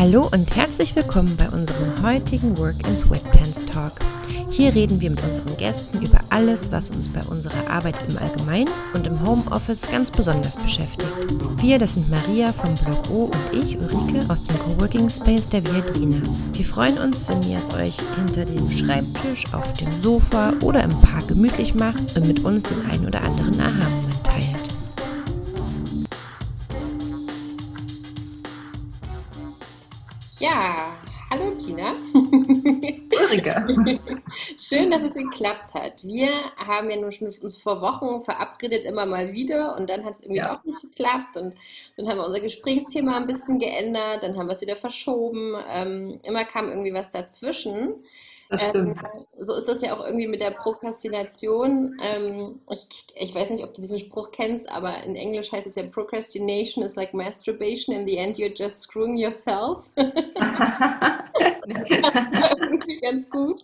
Hallo und herzlich willkommen bei unserem heutigen Work in Sweatpants Talk. Hier reden wir mit unseren Gästen über alles, was uns bei unserer Arbeit im Allgemeinen und im Homeoffice ganz besonders beschäftigt. Wir, das sind Maria vom Blog O und ich, Ulrike, aus dem Coworking Space der Viadrina. Wir freuen uns, wenn ihr es euch hinter dem Schreibtisch, auf dem Sofa oder im Park gemütlich macht und mit uns den ein oder anderen Aha-Moment Ulrike. Schön, dass es geklappt hat. Wir haben ja nun schon uns vor Wochen verabredet, immer mal wieder, und dann hat es irgendwie Ja. doch nicht geklappt. Und dann haben wir unser Gesprächsthema ein bisschen geändert, dann haben wir es wieder verschoben. Ähm, immer kam irgendwie was dazwischen. Ähm, so ist das ja auch irgendwie mit der Prokrastination. Ähm, ich, ich weiß nicht, ob du diesen Spruch kennst, aber in Englisch heißt es ja Procrastination is like masturbation. In the end, you're just screwing yourself. Ganz gut.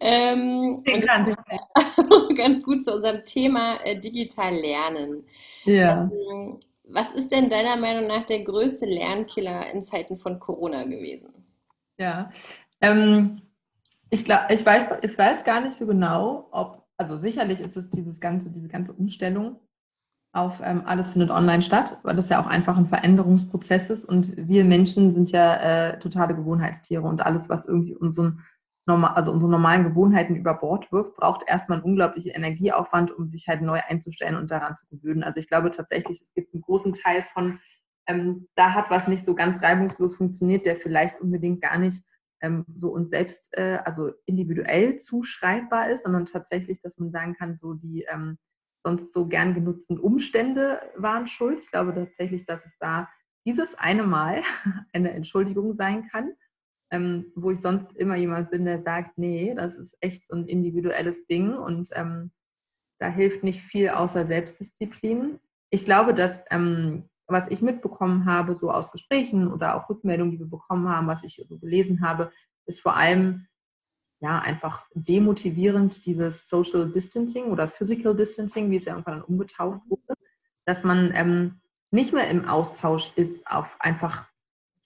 Ähm, ganz gut zu unserem Thema äh, digital lernen. Ja. Ähm, was ist denn deiner Meinung nach der größte Lernkiller in Zeiten von Corona gewesen? Ja, ähm, ich glaube, ich weiß, ich weiß gar nicht so genau, ob, also sicherlich ist es dieses ganze, diese ganze Umstellung auf ähm, alles findet online statt, weil das ja auch einfach ein Veränderungsprozess ist und wir Menschen sind ja äh, totale Gewohnheitstiere und alles, was irgendwie unseren normal, also unsere normalen Gewohnheiten über Bord wirft, braucht erstmal einen unglaublichen Energieaufwand, um sich halt neu einzustellen und daran zu gewöhnen. Also ich glaube tatsächlich, es gibt einen großen Teil von, ähm, da hat was nicht so ganz reibungslos funktioniert, der vielleicht unbedingt gar nicht ähm, so uns selbst, äh, also individuell zuschreibbar ist, sondern tatsächlich, dass man sagen kann, so die ähm, sonst so gern genutzten Umstände waren schuld. Ich glaube tatsächlich, dass es da dieses eine Mal eine Entschuldigung sein kann, ähm, wo ich sonst immer jemand bin, der sagt, nee, das ist echt so ein individuelles Ding und ähm, da hilft nicht viel außer Selbstdisziplin. Ich glaube, dass ähm, was ich mitbekommen habe, so aus Gesprächen oder auch Rückmeldungen, die wir bekommen haben, was ich so gelesen habe, ist vor allem ja einfach demotivierend dieses Social Distancing oder Physical Distancing, wie es ja irgendwann dann umgetauft wurde, dass man ähm, nicht mehr im Austausch ist auf einfach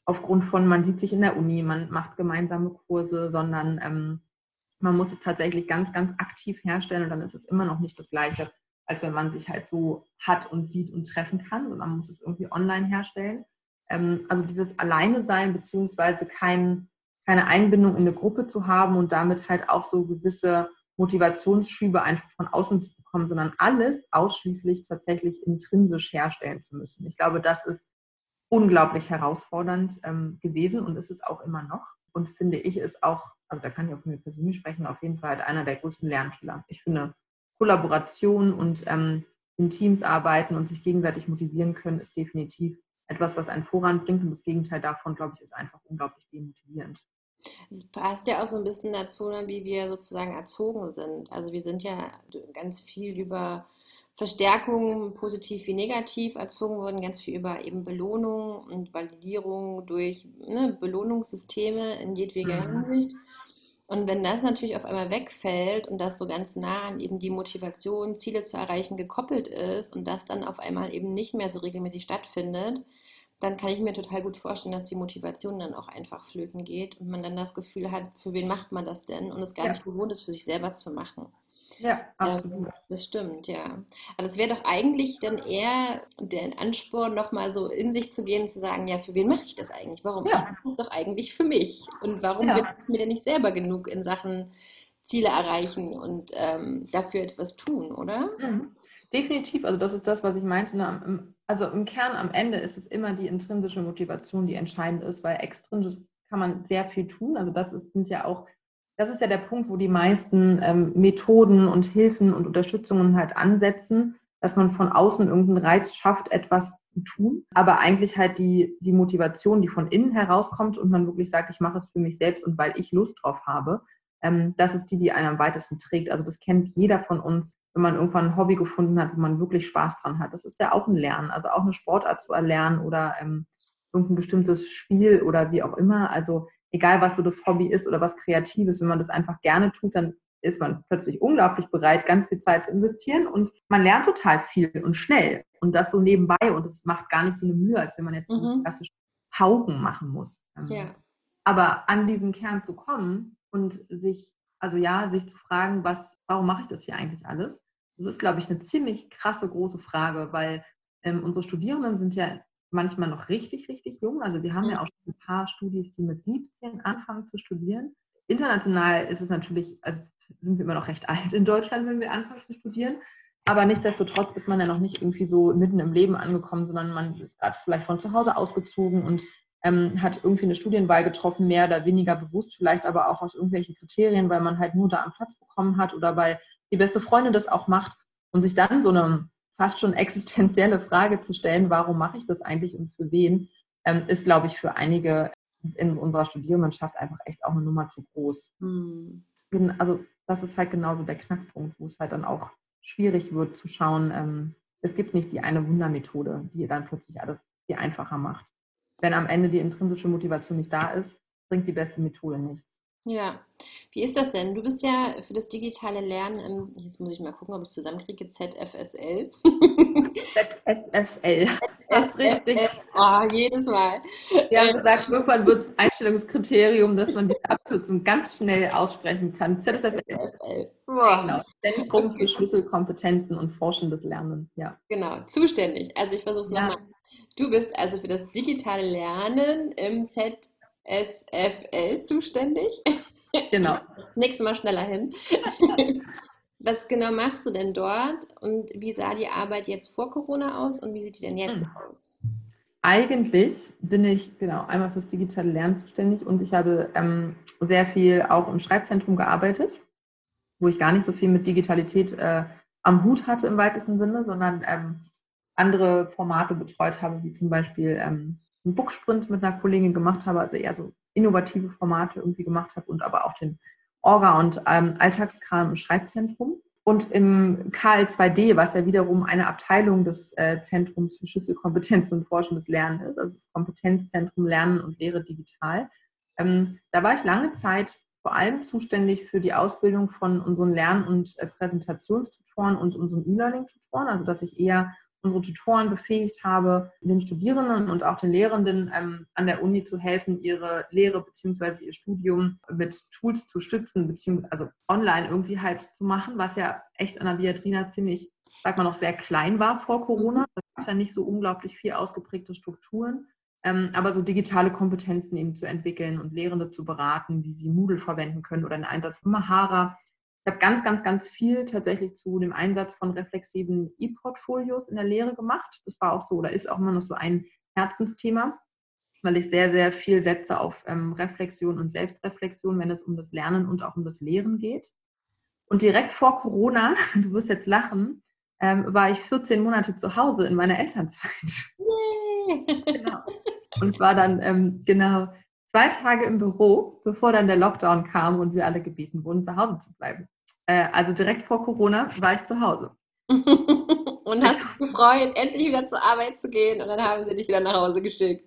aufgrund von, man sieht sich in der Uni, man macht gemeinsame Kurse, sondern ähm, man muss es tatsächlich ganz, ganz aktiv herstellen und dann ist es immer noch nicht das Gleiche, als wenn man sich halt so hat und sieht und treffen kann, sondern man muss es irgendwie online herstellen. Ähm, also dieses Alleine sein beziehungsweise kein, keine Einbindung in eine Gruppe zu haben und damit halt auch so gewisse Motivationsschübe einfach von außen zu bekommen, sondern alles ausschließlich tatsächlich intrinsisch herstellen zu müssen. Ich glaube, das ist unglaublich herausfordernd ähm, gewesen und ist es auch immer noch. Und finde ich ist auch, also da kann ich auch von mir persönlich sprechen, auf jeden Fall einer der größten Lernkiller. Ich finde, Kollaboration und ähm, in Teams arbeiten und sich gegenseitig motivieren können, ist definitiv etwas, was einen voranbringt. Und das Gegenteil davon, glaube ich, ist einfach unglaublich demotivierend. Es passt ja auch so ein bisschen dazu, ne, wie wir sozusagen erzogen sind. Also wir sind ja ganz viel über Verstärkung, positiv wie negativ erzogen worden, ganz viel über eben Belohnung und Validierung durch ne, Belohnungssysteme in jedweder Mhm. Hinsicht. Und wenn das natürlich auf einmal wegfällt und das so ganz nah an eben die Motivation, Ziele zu erreichen, gekoppelt ist und das dann auf einmal eben nicht mehr so regelmäßig stattfindet, dann kann ich mir total gut vorstellen, dass die Motivation dann auch einfach flöten geht und man dann das Gefühl hat, für wen macht man das denn und es gar Ja. nicht gewohnt ist, für sich selber zu machen. Ja, absolut. das stimmt, ja. Also es wäre doch eigentlich dann eher der Ansporn, nochmal so in sich zu gehen und zu sagen, ja, für wen mache ich das eigentlich? Warum? Ich Ja. mache das doch eigentlich für mich. Und warum Ja. bin ich mir denn nicht selber genug in Sachen Ziele erreichen und ähm, dafür etwas tun, oder? Mhm. Definitiv, also das ist das, was ich meinte. ne, Also im Kern am Ende ist es immer die intrinsische Motivation, die entscheidend ist, weil extrinsisch kann man sehr viel tun. Also das ist, sind ja auch, das ist ja der Punkt, wo die meisten ähm, Methoden und Hilfen und Unterstützungen halt ansetzen, dass man von außen irgendeinen Reiz schafft, etwas zu tun, aber eigentlich halt die, die Motivation, die von innen herauskommt und man wirklich sagt, ich mache es für mich selbst und weil ich Lust drauf habe, ähm, das ist die, die einen am weitesten trägt. Also das kennt jeder von uns, wenn man irgendwann ein Hobby gefunden hat, wo man wirklich Spaß dran hat. Das ist ja auch ein Lernen, also auch eine Sportart zu erlernen oder ähm, irgendein bestimmtes Spiel oder wie auch immer. Also egal, was so das Hobby ist oder was Kreatives, wenn man das einfach gerne tut, dann ist man plötzlich unglaublich bereit, ganz viel Zeit zu investieren und man lernt total viel und schnell und das so nebenbei und es macht gar nicht so eine Mühe, als wenn man jetzt Mhm. dieses klassische Pauken machen muss. Ähm, Ja. Aber an diesen Kern zu kommen und sich, also ja, sich zu fragen, was, warum mache ich das hier eigentlich alles? Das ist, glaube ich, eine ziemlich krasse große Frage, weil ähm, unsere Studierenden sind ja manchmal noch richtig, richtig jung. Also wir haben Mhm. ja auch schon ein paar Studis, die mit 17 anfangen zu studieren. International ist es natürlich, also sind wir immer noch recht alt in Deutschland, wenn wir anfangen zu studieren. Aber nichtsdestotrotz ist man ja noch nicht irgendwie so mitten im Leben angekommen, sondern man ist gerade vielleicht von zu Hause ausgezogen und ähm, hat irgendwie eine Studienwahl getroffen, mehr oder weniger bewusst, vielleicht aber auch aus irgendwelchen Kriterien, weil man halt nur da einen Platz bekommen hat oder weil die beste Freundin das auch macht und sich dann so eine fast schon existenzielle Frage zu stellen, warum mache ich das eigentlich und für wen, ähm, ist, glaube ich, für einige in unserer Studierendenschaft einfach echt auch eine Nummer zu groß. Hm. Gen- Also das ist halt genauso der Knackpunkt, wo es halt dann auch schwierig wird zu schauen, ähm, es gibt nicht die eine Wundermethode, die dann plötzlich alles viel einfacher macht. Wenn am Ende die intrinsische Motivation nicht da ist, bringt die beste Methode nichts. Ja, wie ist das denn? Du bist ja für das digitale Lernen im, jetzt muss ich mal gucken, ob ich es zusammenkriege, ZFSL. ZSFL. Fast richtig. Oh, jedes Mal. Wir haben gesagt, irgendwann wird es Einstellungskriterium, dass man die Abkürzung ganz schnell aussprechen kann. ZSFL. ZFSL. Boah. Genau. Zentrum für Schlüsselkompetenzen und forschendes Lernen. Ja. Genau, zuständig. Also ich versuche es Ja. nochmal. Du bist also für das digitale Lernen im ZSFL zuständig. Genau. Das nächste Mal schneller hin. Was genau machst du denn dort und wie sah die Arbeit jetzt vor Corona aus und wie sieht die denn jetzt Hm. aus? Eigentlich bin ich genau einmal fürs digitale Lernen zuständig und ich habe ähm, sehr viel auch im Schreibzentrum gearbeitet, wo ich gar nicht so viel mit Digitalität äh, am Hut hatte im weitesten Sinne, sondern ähm, andere Formate betreut habe, wie zum Beispiel ähm, einen Booksprint mit einer Kollegin gemacht habe, also eher so innovative Formate irgendwie gemacht habe und aber auch den Orga- und ähm, Alltagskram im Schreibzentrum. Und im KL2D, was ja wiederum eine Abteilung des äh, Zentrums für Schlüsselkompetenzen und forschendes Lernen ist, also das Kompetenzzentrum Lernen und Lehre digital, ähm, da war ich lange Zeit vor allem zuständig für die Ausbildung von unseren Lern- und äh, Präsentationstutoren und unseren E-Learning-Tutoren, also dass ich eher unsere Tutoren befähigt habe, den Studierenden und auch den Lehrenden ähm, an der Uni zu helfen, ihre Lehre bzw. ihr Studium mit Tools zu stützen, beziehungsweise also online irgendwie halt zu machen, was ja echt an der Viatrina ziemlich, sag mal noch, sehr klein war vor Corona. Da gab es ja nicht so unglaublich viel ausgeprägte Strukturen. Ähm, aber so digitale Kompetenzen eben zu entwickeln und Lehrende zu beraten, wie sie Moodle verwenden können oder den Einsatz von Mahara. Ich habe ganz, ganz, ganz viel tatsächlich zu dem Einsatz von reflexiven E-Portfolios in der Lehre gemacht. Das war auch so oder ist auch immer noch so ein Herzensthema, weil ich sehr, sehr viel setze auf ähm, Reflexion und Selbstreflexion, wenn es um das Lernen und auch um das Lehren geht. Und direkt vor Corona, du wirst jetzt lachen, ähm, war ich 14 Monate zu Hause in meiner Elternzeit. Genau. Und war dann ähm, genau zwei Tage im Büro, bevor dann der Lockdown kam und wir alle gebeten wurden, zu Hause zu bleiben. Äh, also direkt vor Corona war ich zu Hause. und hast dich gefreut, endlich wieder zur Arbeit zu gehen und dann haben sie dich wieder nach Hause geschickt.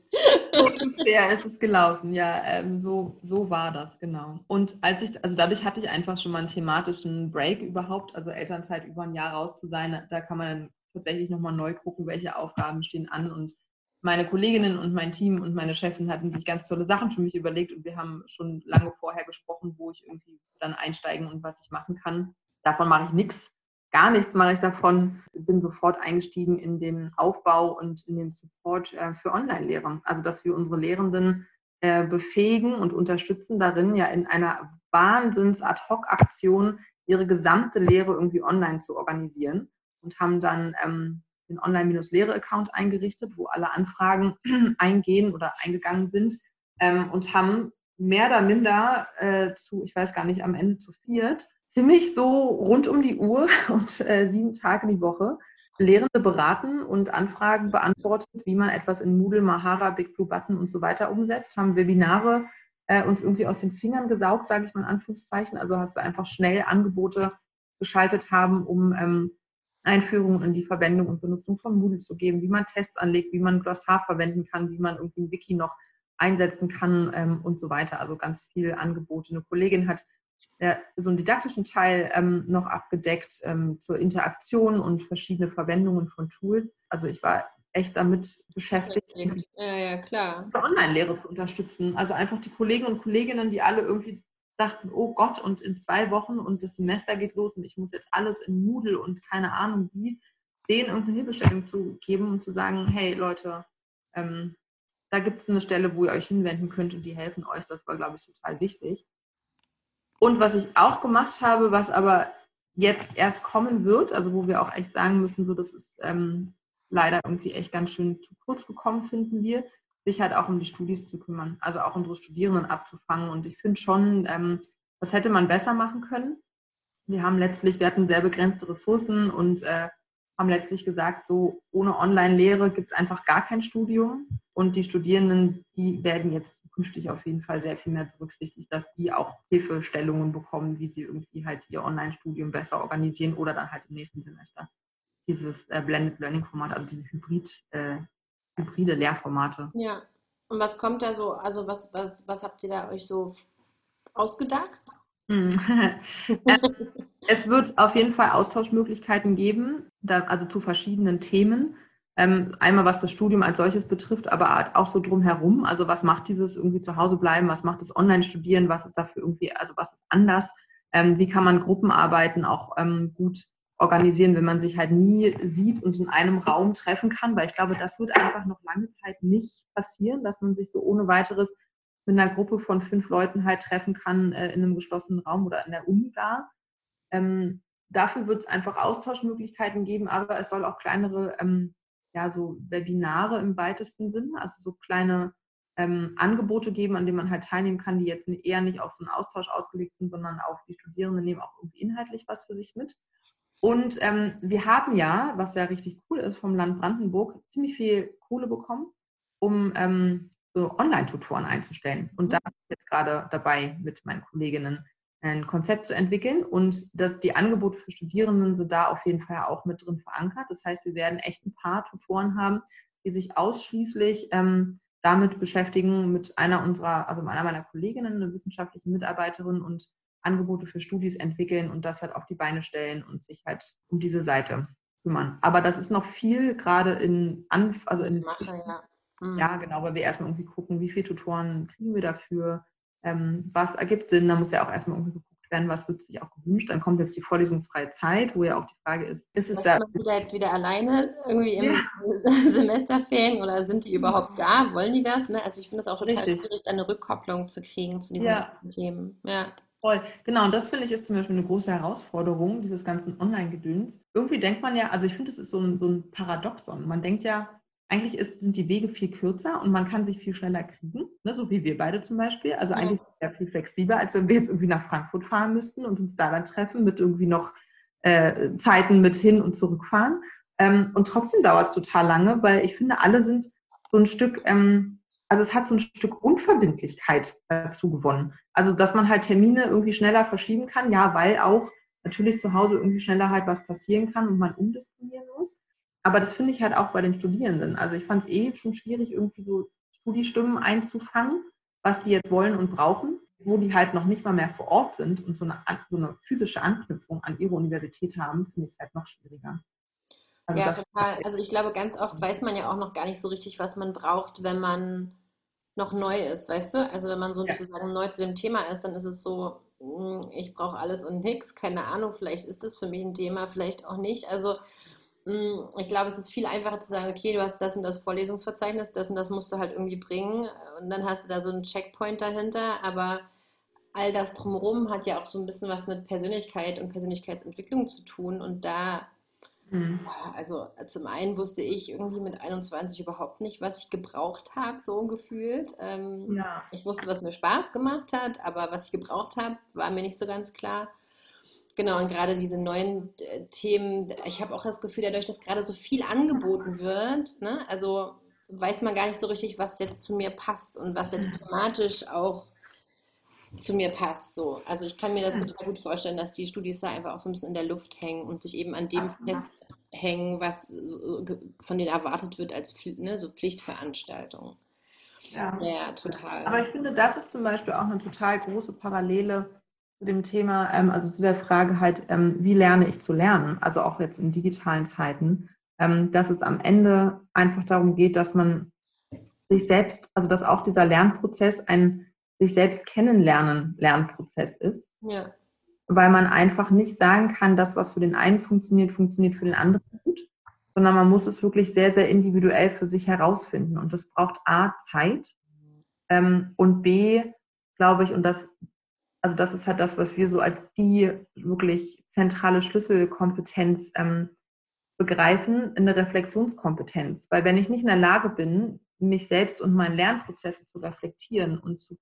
So ungefähr ist es gelaufen, ja, ähm, so, so war das, genau. Und als ich, also dadurch hatte ich einfach schon mal einen thematischen Break überhaupt, also Elternzeit über ein Jahr raus zu sein, da kann man dann tatsächlich nochmal neu gucken, welche Aufgaben stehen an und meine Kolleginnen und mein Team und meine Chefin hatten sich ganz tolle Sachen für mich überlegt und wir haben schon lange vorher gesprochen, wo ich irgendwie dann einsteigen und was ich machen kann. Davon mache ich nichts, gar nichts mache ich davon. Ich bin sofort eingestiegen in den Aufbau und in den Support äh, für Online-Lehre. Also dass wir unsere Lehrenden äh, befähigen und unterstützen darin, ja in einer Wahnsinns-Ad-Hoc-Aktion ihre gesamte Lehre irgendwie online zu organisieren und haben dann ähm, den Online-Lehre-Account eingerichtet, wo alle Anfragen eingehen oder eingegangen sind ähm, und haben mehr oder minder äh, zu, ich weiß gar nicht, am Ende zu viert, ziemlich so rund um die Uhr und äh, sieben Tage die Woche Lehrende beraten und Anfragen beantwortet, wie man etwas in Moodle, Mahara, Big Blue Button und so weiter umsetzt, haben Webinare äh, uns irgendwie aus den Fingern gesaugt, sage ich mal in Anführungszeichen, also dass wir einfach schnell Angebote geschaltet haben, um ähm, Einführungen in die Verwendung und Benutzung von Moodle zu geben, wie man Tests anlegt, wie man Glossar verwenden kann, wie man irgendwie ein Wiki noch einsetzen kann ähm, und so weiter. Also ganz viele Angebote. Eine Kollegin hat äh, so einen didaktischen Teil ähm, noch abgedeckt ähm, zur Interaktion und verschiedene Verwendungen von Tools. Also ich war echt damit beschäftigt, ja, ja, klar. Online-Lehre zu unterstützen. Also einfach die Kollegen und Kolleginnen, die alle irgendwie dachten, oh Gott, und in zwei Wochen und das Semester geht los und ich muss jetzt alles in Moodle und keine Ahnung wie, denen irgendeine Hilfestellung zu geben und zu sagen, hey Leute, ähm, da gibt es eine Stelle, wo ihr euch hinwenden könnt und die helfen euch. Das war, glaube ich, total wichtig. Und was ich auch gemacht habe, was aber jetzt erst kommen wird, also wo wir auch echt sagen müssen, so das ist ähm, leider irgendwie echt ganz schön zu kurz gekommen, finden wir, sich halt auch um die Studis zu kümmern, also auch unsere Studierenden abzufangen. Und ich finde schon, ähm, das hätte man besser machen können. Wir haben letztlich, wir hatten sehr begrenzte Ressourcen und äh, haben letztlich gesagt, so ohne Online-Lehre gibt es einfach gar kein Studium. Und die Studierenden, die werden jetzt künftig auf jeden Fall sehr viel mehr berücksichtigt, dass die auch Hilfestellungen bekommen, wie sie irgendwie halt ihr Online-Studium besser organisieren oder dann halt im nächsten Semester dieses äh, Blended Learning Format, also diese Hybrid, äh, hybride Lehrformate. Ja. Und was kommt da so, also was, was, was habt ihr da euch so ausgedacht? Hm. es wird auf jeden Fall Austauschmöglichkeiten geben, da, also zu verschiedenen Themen. Ähm, einmal was das Studium als solches betrifft, aber auch so drumherum. Also was macht dieses irgendwie zu Hause bleiben, was macht das Online-Studieren, was ist dafür irgendwie, also was ist anders, ähm, wie kann man Gruppenarbeiten auch ähm, gut organisieren, wenn man sich halt nie sieht und in einem Raum treffen kann, weil ich glaube, das wird einfach noch lange Zeit nicht passieren, dass man sich so ohne weiteres mit einer Gruppe von fünf Leuten halt treffen kann äh, in einem geschlossenen Raum oder in der Uni gar. Ähm, dafür wird es einfach Austauschmöglichkeiten geben, aber es soll auch kleinere ähm, ja, so Webinare im weitesten Sinn, also so kleine ähm, Angebote geben, an denen man halt teilnehmen kann, die jetzt eher nicht auf so einen Austausch ausgelegt sind, sondern auch die Studierenden nehmen auch irgendwie inhaltlich was für sich mit. Und ähm, wir haben ja, was ja richtig cool ist, vom Land Brandenburg ziemlich viel Kohle bekommen, um ähm, so Online-Tutoren einzustellen. Und da bin ich jetzt gerade dabei mit meinen Kolleginnen ein Konzept zu entwickeln und dass die Angebote für Studierenden sind da auf jeden Fall auch mit drin verankert. Das heißt, wir werden echt ein paar Tutoren haben, die sich ausschließlich ähm, damit beschäftigen, mit einer unserer, also einer meiner Kolleginnen, eine wissenschaftliche Mitarbeiterin und Angebote für Studis entwickeln und das halt auf die Beine stellen und sich halt um diese Seite kümmern. Aber das ist noch viel gerade in Anf also in Mache, ja. Mhm. ja, genau, weil wir erstmal irgendwie gucken, wie viele Tutoren kriegen wir dafür, ähm, was ergibt Sinn, da muss ja auch erstmal irgendwie geguckt werden, was wird sich auch gewünscht. Dann kommt jetzt die vorlesungsfreie Zeit, wo ja auch die Frage ist, ist es da. Sind da jetzt wieder alleine irgendwie im ja. Semesterferien oder sind die überhaupt da? Wollen die das? Ne? Also ich finde es auch total Richtig. schwierig, eine Rückkopplung zu kriegen zu diesen ja. Themen. Ja. Voll. Genau, und das finde ich ist zum Beispiel eine große Herausforderung, dieses ganzen Online-Gedöns. Irgendwie denkt man ja, also ich finde, es ist so ein, so ein Paradoxon. Man denkt ja, eigentlich ist, sind die Wege viel kürzer und man kann sich viel schneller kriegen, ne, so wie wir beide zum Beispiel. Also eigentlich ja. sind wir viel flexibler, als wenn wir jetzt irgendwie nach Frankfurt fahren müssten und uns da dann treffen mit irgendwie noch äh, Zeiten mit hin und zurückfahren. Ähm, und trotzdem dauert es total lange, weil ich finde, alle sind so ein Stück, ähm, also es hat so ein Stück Unverbindlichkeit dazu gewonnen. Also dass man halt Termine irgendwie schneller verschieben kann, ja, weil auch natürlich zu Hause irgendwie schneller halt was passieren kann und man umdisponieren muss. Aber das finde ich halt auch bei den Studierenden. Also ich fand es eh schon schwierig, irgendwie so Studiestimmen einzufangen, was die jetzt wollen und brauchen, wo die halt noch nicht mal mehr vor Ort sind und so eine, so eine physische Anknüpfung an ihre Universität haben, finde ich es halt noch schwieriger. Also ja, total. Also ich glaube, ganz oft weiß man ja auch noch gar nicht so richtig, was man braucht, wenn man noch neu ist, weißt du? Also wenn man so ja. sozusagen neu zu dem Thema ist, dann ist es so, hm, ich brauche alles und nichts, keine Ahnung, vielleicht ist das für mich ein Thema, vielleicht auch nicht. Also hm, ich glaube, es ist viel einfacher zu sagen, okay, du hast das und das Vorlesungsverzeichnis, das und das musst du halt irgendwie bringen und dann hast du da so einen Checkpoint dahinter, aber all das drumherum hat ja auch so ein bisschen was mit Persönlichkeit und Persönlichkeitsentwicklung zu tun und da, mhm. also zum einen wusste ich irgendwie mit 21 überhaupt nicht, was ich gebraucht habe, so gefühlt. Ähm, ja. Ich wusste, was mir Spaß gemacht hat, aber was ich gebraucht habe, war mir nicht so ganz klar. Genau, und gerade diese neuen äh, Themen, ich habe auch das Gefühl, dadurch, dass gerade so viel angeboten wird, ne, also weiß man gar nicht so richtig, was jetzt zu mir passt und was jetzt thematisch auch zu mir passt. So. Also ich kann mir das total gut vorstellen, dass die Studis da einfach auch so ein bisschen in der Luft hängen und sich eben an dem festhängen, was von denen erwartet wird als ne, so Pflichtveranstaltung. Ja. ja, total. Aber ich finde, das ist zum Beispiel auch eine total große Parallele zu dem Thema, ähm, also zu der Frage halt, ähm, wie lerne ich zu lernen? Also auch jetzt in digitalen Zeiten. ähm, dass es am Ende einfach darum geht, dass man sich selbst, also dass auch dieser Lernprozess ein sich selbst kennenlernen Lernprozess ist. Ja. Weil man einfach nicht sagen kann, dass was für den einen funktioniert, funktioniert für den anderen gut, sondern man muss es wirklich sehr, sehr individuell für sich herausfinden. Und das braucht A, Zeit ähm, und B, glaube ich, und das, also das ist halt das, was wir so als die wirklich zentrale Schlüsselkompetenz ähm, begreifen, eine Reflexionskompetenz. Weil wenn ich nicht in der Lage bin, mich selbst und meinen Lernprozesse zu reflektieren und zu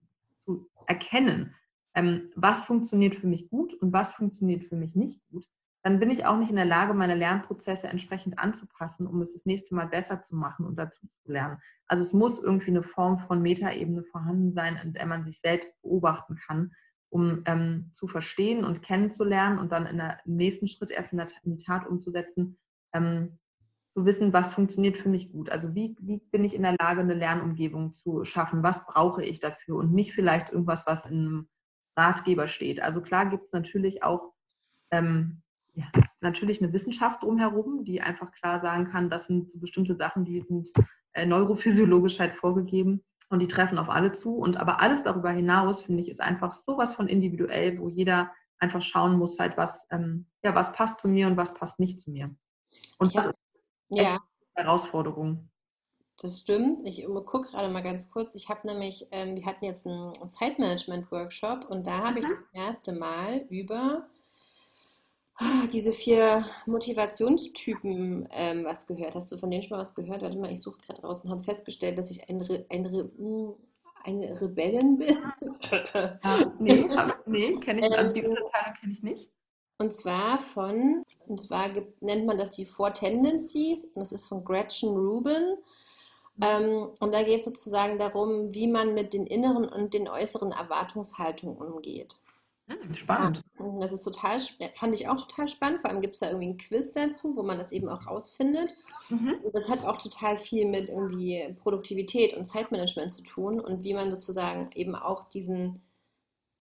erkennen, ähm, was funktioniert für mich gut und was funktioniert für mich nicht gut, dann bin ich auch nicht in der Lage, meine Lernprozesse entsprechend anzupassen, um es das nächste Mal besser zu machen und dazu zu lernen. Also es muss irgendwie eine Form von Metaebene vorhanden sein, in der man sich selbst beobachten kann, um ähm, zu verstehen und kennenzulernen und dann der, im nächsten Schritt erst in, der, in die Tat umzusetzen, ähm, zu wissen, was funktioniert für mich gut. Also wie, wie bin ich in der Lage, eine Lernumgebung zu schaffen? Was brauche ich dafür? Und nicht vielleicht irgendwas, was in einem Ratgeber steht. Also klar gibt es natürlich auch ähm, ja, natürlich eine Wissenschaft drumherum, die einfach klar sagen kann, das sind so bestimmte Sachen, die sind äh, neurophysiologisch halt vorgegeben und die treffen auf alle zu. Und aber alles darüber hinaus, finde ich, ist einfach sowas von individuell, wo jeder einfach schauen muss, halt, was, ähm, ja, was passt zu mir und was passt nicht zu mir. Und ist ja. eine Herausforderung. Das stimmt. Ich gucke gerade mal ganz kurz. Ich habe nämlich, ähm, wir hatten jetzt einen Zeitmanagement-Workshop und da habe ich das erste Mal über Ah, diese vier Motivationstypen ähm, was gehört. Hast du von denen schon mal was gehört? Warte mal, ich suche gerade raus und habe festgestellt, dass ich ein, Re ein Re hm, eine Rebellin bin. Ja, nee, nee kenne ich, also die ähm, Unterteilung kenne ich nicht. Und zwar von, und zwar gibt, nennt man das die Four Tendencies und das ist von Gretchen Rubin. Ähm, und da geht es sozusagen darum, wie man mit den inneren und den äußeren Erwartungshaltungen umgeht. Hm, spannend. Das ist total, fand ich auch total spannend. Vor allem gibt es da irgendwie einen Quiz dazu, wo man das eben auch rausfindet. Mhm. Das hat auch total viel mit irgendwie Produktivität und Zeitmanagement zu tun und wie man sozusagen eben auch diesen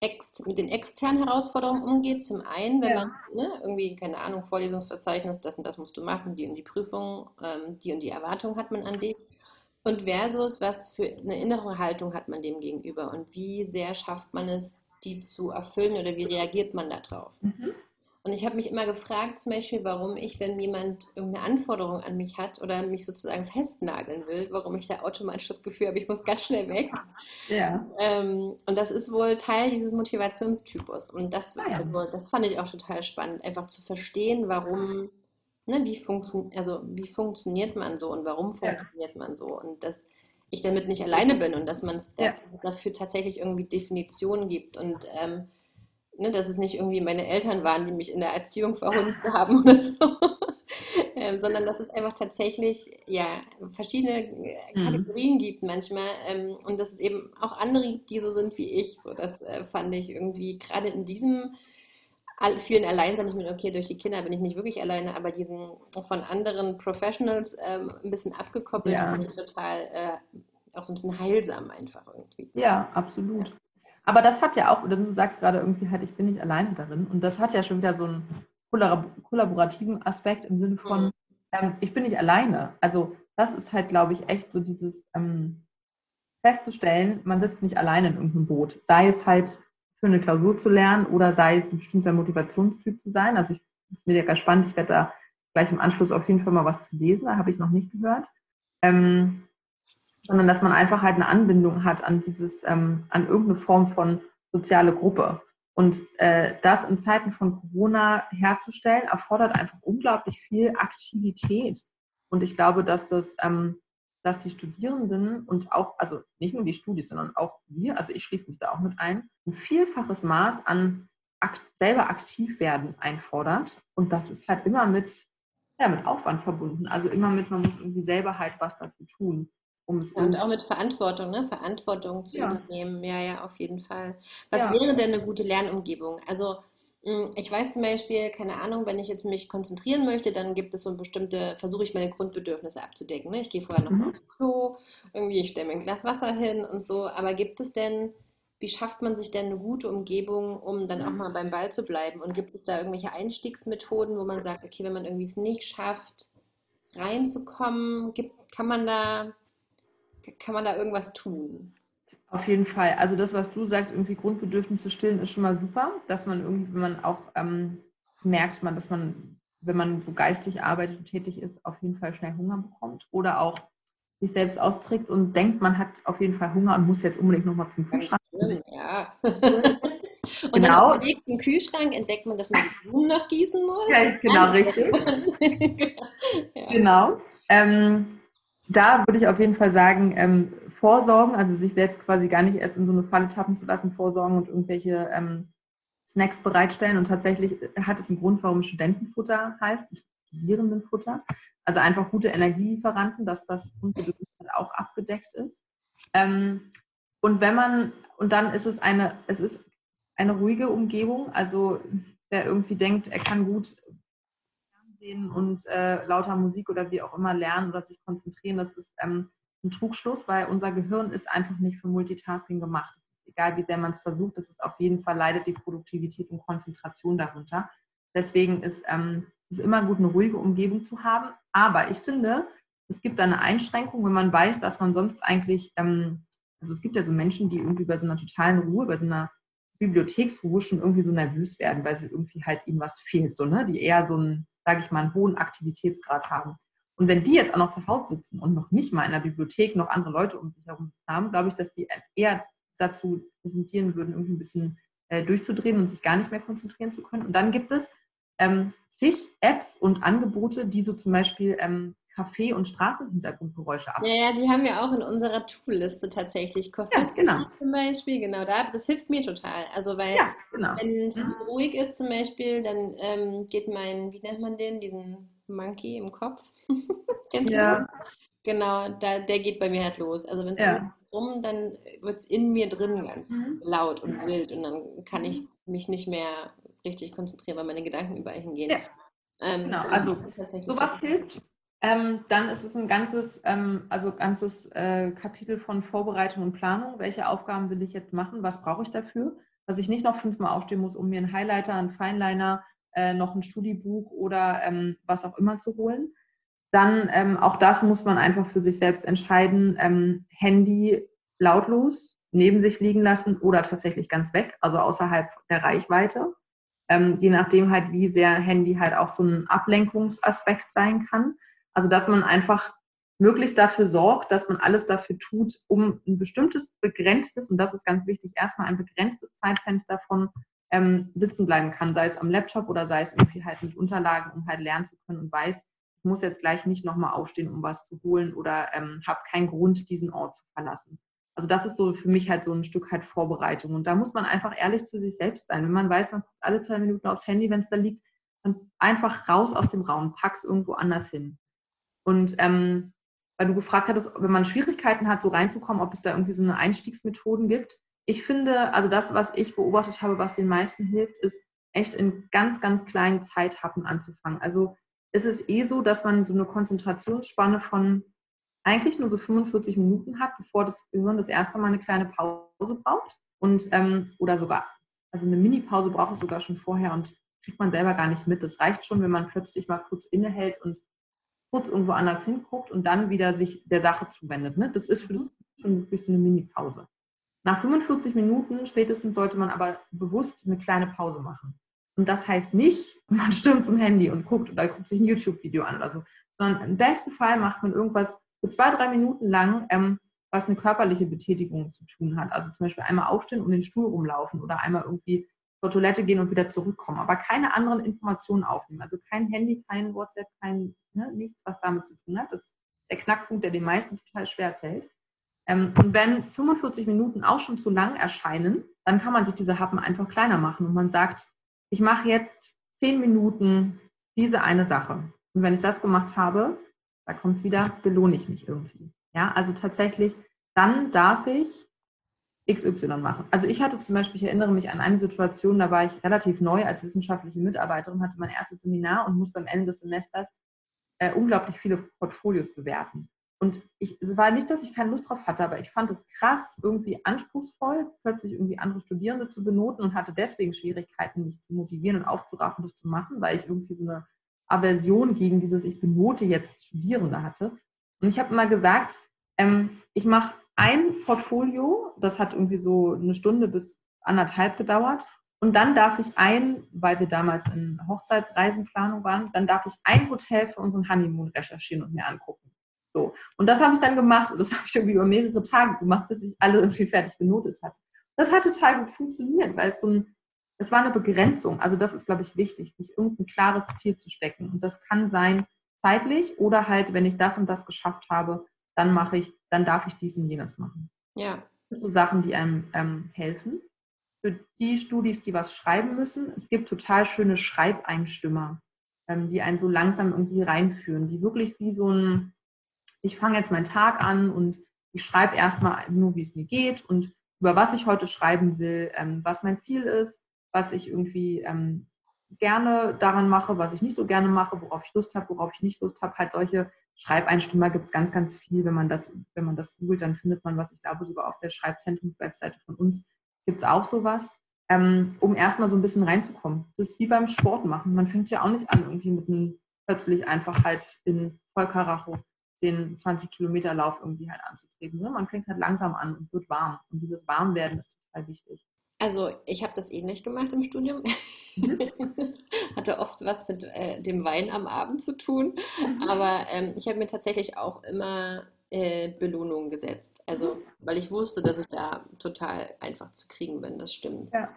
Ex mit den externen Herausforderungen umgeht. Zum einen, wenn ja. man ne, irgendwie, keine Ahnung, Vorlesungsverzeichnis, das und das musst du machen, die und die Prüfung, ähm, die und die Erwartung hat man an dich. Und versus, was für eine innere Haltung hat man dem gegenüber und wie sehr schafft man es, die zu erfüllen oder wie reagiert man darauf? Mhm. Und ich habe mich immer gefragt, zum Beispiel, warum ich, wenn jemand irgendeine Anforderung an mich hat oder mich sozusagen festnageln will, warum ich da automatisch das Gefühl habe, ich muss ganz schnell weg. Ja. Ähm, und das ist wohl Teil dieses Motivationstypus. Und das, ah, ja. also, das fand ich auch total spannend, einfach zu verstehen, warum, ne, wie, funktio also, wie funktioniert man so und warum funktioniert ja. man so. Und das ich damit nicht alleine bin und dass man es ja. dafür tatsächlich irgendwie Definitionen gibt und ähm, ne, dass es nicht irgendwie meine Eltern waren, die mich in der Erziehung verhunzt haben oder so, ähm, sondern dass es einfach tatsächlich ja verschiedene äh, mhm. Kategorien mhm. gibt manchmal ähm, und dass es eben auch andere gibt, die so sind wie ich. So, das äh, fand ich irgendwie gerade in diesem vielen Alleinsein, ich meine, okay, durch die Kinder bin ich nicht wirklich alleine, aber diesen von anderen Professionals ähm, ein bisschen abgekoppelt, ja. finde ich total äh, auch so ein bisschen heilsam einfach irgendwie. Ja, absolut. Aber das hat ja auch, oder du sagst gerade irgendwie halt, ich bin nicht alleine darin. Und das hat ja schon wieder so einen kollaborativen Aspekt im Sinne von, mhm. ähm, ich bin nicht alleine. Also das ist halt, glaube ich, echt so dieses ähm, festzustellen, man sitzt nicht alleine in irgendeinem Boot. Sei es halt für eine Klausur zu lernen oder sei es ein bestimmter Motivationstyp zu sein. Also ich ist mir mega spannend. Ich werde da gleich im Anschluss auf jeden Fall mal was zu lesen. Da habe ich noch nicht gehört. Ähm, sondern dass man einfach halt eine Anbindung hat an dieses, ähm, an irgendeine Form von soziale Gruppe. Und äh, das in Zeiten von Corona herzustellen, erfordert einfach unglaublich viel Aktivität. Und ich glaube, dass das ähm, dass die Studierenden und auch, also nicht nur die Studis, sondern auch wir, also ich schließe mich da auch mit ein, ein vielfaches Maß an akt selber aktiv werden einfordert. Und das ist halt immer mit, ja, mit Aufwand verbunden. Also immer mit, man muss irgendwie selber halt was dafür tun. Und auch mit Verantwortung, ne? Verantwortung zu ja. übernehmen. Ja, ja, auf jeden Fall. Was ja. wäre denn eine gute Lernumgebung? Also hm, ich weiß zum Beispiel, keine Ahnung, wenn ich jetzt mich konzentrieren möchte, dann gibt es so bestimmte, versuche ich meine Grundbedürfnisse abzudecken. Ne? Ich gehe vorher noch mhm. aufs Klo, irgendwie, ich stelle mir ein Glas Wasser hin und so. Aber gibt es denn, wie schafft man sich denn eine gute Umgebung, um dann auch mal beim Ball zu bleiben? Und gibt es da irgendwelche Einstiegsmethoden, wo man sagt, okay, wenn man irgendwie es nicht schafft, reinzukommen? Gibt, kann man da, kann man da irgendwas tun? Auf jeden Fall. Also das, was du sagst, irgendwie Grundbedürfnisse stillen, ist schon mal super, dass man irgendwie, wenn man auch ähm, merkt, man, dass man, wenn man so geistig arbeitet und tätig ist, auf jeden Fall schnell Hunger bekommt oder auch sich selbst austrägt und denkt, man hat auf jeden Fall Hunger und muss jetzt unbedingt nochmal zum Kühlschrank. Ja. und genau. dann im Kühlschrank entdeckt man, dass man die Blumen noch gießen muss. Ja, genau, richtig. ja. Genau. Ähm, da würde ich auf jeden Fall sagen, ähm, vorsorgen, also sich selbst quasi gar nicht erst in so eine Falle tappen zu lassen, vorsorgen und irgendwelche ähm, Snacks bereitstellen. Und tatsächlich hat es einen Grund, warum Studentenfutter heißt, Studierendenfutter. Also einfach gute Energielieferanten, dass das Grundbedürfnis auch abgedeckt ist. Ähm, und wenn man, und dann ist es eine, es ist eine ruhige Umgebung. Also wer irgendwie denkt, er kann gut Fernsehen und äh, lauter Musik oder wie auch immer lernen oder sich konzentrieren, das ist ähm, ein Trugschluss, weil unser Gehirn ist einfach nicht für Multitasking gemacht. Egal wie sehr man es versucht, es ist auf jeden Fall leidet die Produktivität und Konzentration darunter. Deswegen ist ähm, es immer gut, eine ruhige Umgebung zu haben. Aber ich finde, es gibt da eine Einschränkung, wenn man weiß, dass man sonst eigentlich, ähm, also es gibt ja so Menschen, die irgendwie bei so einer totalen Ruhe, bei so einer Bibliotheksruhe schon irgendwie so nervös werden, weil sie irgendwie halt ihnen was fehlt, so, ne? die eher so einen, sage ich mal, einen hohen Aktivitätsgrad haben. Und wenn die jetzt auch noch zu Hause sitzen und noch nicht mal in der Bibliothek noch andere Leute um sich herum haben, glaube ich, dass die eher dazu tendieren würden, irgendwie ein bisschen äh, durchzudrehen und sich gar nicht mehr konzentrieren zu können. Und dann gibt es ähm, zig Apps und Angebote, die so zum Beispiel ähm, Kaffee- und Straßenhintergrundgeräusche ab. Ja, ja, die haben wir auch in unserer Tool-Liste tatsächlich. Kaffee ja, genau. zum Beispiel, genau, da, das hilft mir total. Also, weil ja, genau. wenn es ja. zu ruhig ist zum Beispiel, dann ähm, geht mein, wie nennt man den, diesen Monkey im Kopf. Kennst ja. du? Genau, da, der geht bei mir halt los. Also wenn es ja. rum, dann wird es in mir drin ganz mhm. laut und wild und dann kann ich mhm. mich nicht mehr richtig konzentrieren, weil meine Gedanken überall hingehen. Ja. Ähm, genau, also sowas hilft. Ähm, dann ist es ein ganzes, ähm, also ganzes äh, Kapitel von Vorbereitung und Planung. Welche Aufgaben will ich jetzt machen? Was brauche ich dafür? Dass ich nicht noch fünfmal aufstehen muss, um mir einen Highlighter, einen Feinliner, äh, noch ein Studiebuch oder ähm, was auch immer zu holen. Dann ähm, auch das muss man einfach für sich selbst entscheiden. Ähm, Handy lautlos neben sich liegen lassen oder tatsächlich ganz weg, also außerhalb der Reichweite. Ähm, je nachdem halt, wie sehr Handy halt auch so ein Ablenkungsaspekt sein kann. Also dass man einfach möglichst dafür sorgt, dass man alles dafür tut, um ein bestimmtes begrenztes, und das ist ganz wichtig, erstmal ein begrenztes Zeitfenster von ähm, sitzen bleiben kann, sei es am Laptop oder sei es irgendwie halt mit Unterlagen, um halt lernen zu können und weiß, ich muss jetzt gleich nicht nochmal aufstehen, um was zu holen oder ähm, habe keinen Grund, diesen Ort zu verlassen. Also das ist so für mich halt so ein Stück halt Vorbereitung. Und da muss man einfach ehrlich zu sich selbst sein. Wenn man weiß, man guckt alle zwei Minuten aufs Handy, wenn es da liegt, dann einfach raus aus dem Raum, pack's irgendwo anders hin. Und ähm, weil du gefragt hattest, wenn man Schwierigkeiten hat, so reinzukommen, ob es da irgendwie so eine Einstiegsmethoden gibt, ich finde, also das, was ich beobachtet habe, was den meisten hilft, ist echt in ganz, ganz kleinen Zeithappen anzufangen. Also ist es eh so, dass man so eine Konzentrationsspanne von eigentlich nur so 45 Minuten hat, bevor das Gehirn das erste Mal eine kleine Pause braucht. Und, ähm, oder sogar, also eine Mini-Pause braucht es sogar schon vorher und kriegt man selber gar nicht mit. Das reicht schon, wenn man plötzlich mal kurz innehält und kurz irgendwo anders hinguckt und dann wieder sich der Sache zuwendet. Ne? Das ist für das schon wirklich so eine Mini-Pause. Nach 45 Minuten spätestens sollte man aber bewusst eine kleine Pause machen. Und das heißt nicht, man stürmt zum Handy und guckt oder guckt sich ein YouTube-Video an oder so, sondern im besten Fall macht man irgendwas für zwei, drei Minuten lang, ähm, was eine körperliche Betätigung zu tun hat. Also zum Beispiel einmal aufstehen und den Stuhl rumlaufen oder einmal irgendwie zur Toilette gehen und wieder zurückkommen, aber keine anderen Informationen aufnehmen. Also kein Handy, kein WhatsApp, kein ne, nichts, was damit zu tun hat. Das ist der Knackpunkt, der den meisten total schwer fällt. Ähm, und wenn 45 Minuten auch schon zu lang erscheinen, dann kann man sich diese Happen einfach kleiner machen und man sagt, ich mache jetzt 10 Minuten diese eine Sache. Und wenn ich das gemacht habe, da kommt es wieder, belohne ich mich irgendwie. Ja, also tatsächlich, dann darf ich XY machen. Also ich hatte zum Beispiel, ich erinnere mich an eine Situation, da war ich relativ neu als wissenschaftliche Mitarbeiterin, hatte mein erstes Seminar und musste am Ende des Semesters äh, unglaublich viele Portfolios bewerten. Und ich, es war nicht, dass ich keine Lust drauf hatte, aber ich fand es krass, irgendwie anspruchsvoll, plötzlich irgendwie andere Studierende zu benoten und hatte deswegen Schwierigkeiten, mich zu motivieren und aufzuraffen, das zu machen, weil ich irgendwie so eine Aversion gegen dieses Ich benote jetzt Studierende hatte. Und ich habe immer gesagt, ähm, ich mache ein Portfolio, das hat irgendwie so eine Stunde bis anderthalb gedauert. Und dann darf ich ein, weil wir damals in Hochzeitsreisenplanung waren, dann darf ich ein Hotel für unseren Honeymoon recherchieren und mir angucken. So. Und das habe ich dann gemacht und das habe ich irgendwie über mehrere Tage gemacht, bis ich alle irgendwie fertig benotet hatte. Das hat total gut funktioniert, weil es so ein, es war eine Begrenzung. Also das ist, glaube ich, wichtig, sich irgendein klares Ziel zu stecken. Und das kann sein zeitlich oder halt, wenn ich das und das geschafft habe, dann mache ich, dann darf ich dies und jenes machen. Ja. Das sind so Sachen, die einem ähm, helfen. Für die Studis, die was schreiben müssen, es gibt total schöne Schreibeinstimmer, ähm, die einen so langsam irgendwie reinführen, die wirklich wie so ein, ich fange jetzt meinen Tag an und ich schreibe erstmal nur, wie es mir geht und über was ich heute schreiben will, ähm, was mein Ziel ist, was ich irgendwie ähm, gerne daran mache, was ich nicht so gerne mache, worauf ich Lust habe, worauf ich nicht Lust habe. Halt solche Schreibeinstimmer gibt es ganz, ganz viel. Wenn man das, wenn man das googelt, dann findet man was. Ich glaube, sogar auf der Schreibzentrums-Webseite von uns gibt es auch sowas, ähm, um erstmal so ein bisschen reinzukommen. Das ist wie beim Sport machen. Man fängt ja auch nicht an, irgendwie mit einem plötzlich einfach halt in Vollkaracho den 20-Kilometer-Lauf irgendwie halt anzutreten. Ne? Man fängt halt langsam an und wird warm. Und dieses Warmwerden ist total wichtig. Also ich habe das ähnlich gemacht im Studium. Mhm. das hatte oft was mit äh, dem Wein am Abend zu tun. Mhm. Aber ähm, ich habe mir tatsächlich auch immer äh, Belohnungen gesetzt. Also mhm. weil ich wusste, dass ich da total einfach zu kriegen bin. Das stimmt. Ja.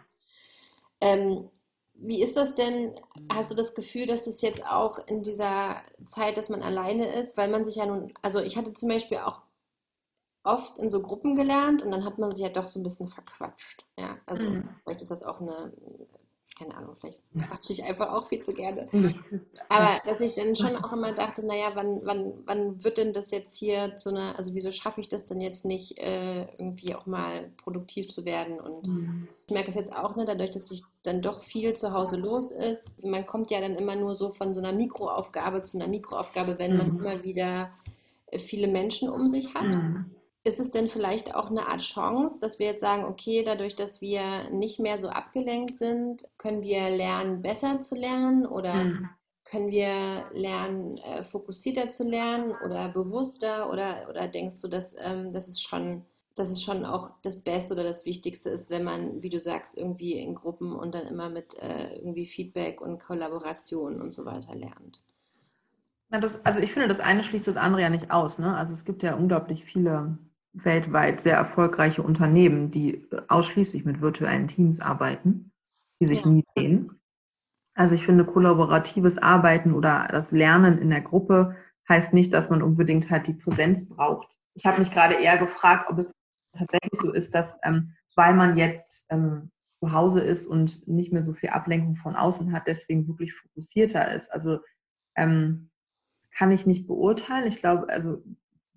Ähm, wie ist das denn? Hast du das Gefühl, dass es jetzt auch in dieser Zeit, dass man alleine ist, weil man sich ja nun, also ich hatte zum Beispiel auch oft in so Gruppen gelernt und dann hat man sich ja doch so ein bisschen verquatscht. Ja, also mhm. vielleicht ist das auch eine, keine Ahnung, vielleicht quatsche ich einfach auch viel zu gerne. Aber dass ich dann schon auch immer dachte, naja, wann, wann, wann wird denn das jetzt hier zu einer, also wieso schaffe ich das denn jetzt nicht, äh, irgendwie auch mal produktiv zu werden? Und mhm. ich merke es jetzt auch, ne, dadurch, dass sich dann doch viel zu Hause los ist. Man kommt ja dann immer nur so von so einer Mikroaufgabe zu einer Mikroaufgabe, wenn mhm. man immer wieder viele Menschen um sich hat. Ist es denn vielleicht auch eine Art Chance, dass wir jetzt sagen, okay, dadurch, dass wir nicht mehr so abgelenkt sind, können wir lernen, besser zu lernen oder mhm. können wir lernen, äh, fokussierter zu lernen oder bewusster oder, oder denkst du, dass ähm, das ist schon dass es schon auch das Beste oder das Wichtigste ist, wenn man, wie du sagst, irgendwie in Gruppen und dann immer mit äh, irgendwie Feedback und Kollaboration und so weiter lernt. Das, also ich finde, das eine schließt das andere ja nicht aus. Ne? Also es gibt ja unglaublich viele weltweit sehr erfolgreiche Unternehmen, die ausschließlich mit virtuellen Teams arbeiten, die sich ja. nie sehen. Also ich finde, kollaboratives Arbeiten oder das Lernen in der Gruppe heißt nicht, dass man unbedingt halt die Präsenz braucht. Ich habe mich gerade eher gefragt, ob es tatsächlich so ist, dass ähm, weil man jetzt ähm, zu Hause ist und nicht mehr so viel Ablenkung von außen hat, deswegen wirklich fokussierter ist. Also ähm, kann ich nicht beurteilen. Ich glaube, also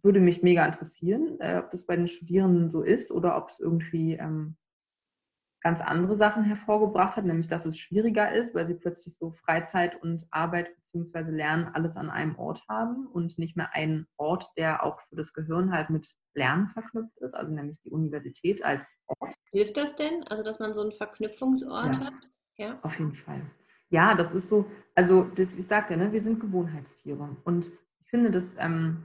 würde mich mega interessieren, äh, ob das bei den Studierenden so ist oder ob es irgendwie ähm, ganz andere Sachen hervorgebracht hat, nämlich dass es schwieriger ist, weil sie plötzlich so Freizeit und Arbeit bzw. Lernen alles an einem Ort haben und nicht mehr einen Ort, der auch für das Gehirn halt mit Lernen verknüpft ist, also nämlich die Universität als Ort. Hilft das denn, also dass man so einen Verknüpfungsort ja, hat? Ja, auf jeden Fall. Ja, das ist so, also das, ich sagte, ne, wir sind Gewohnheitstiere und ich finde das ähm,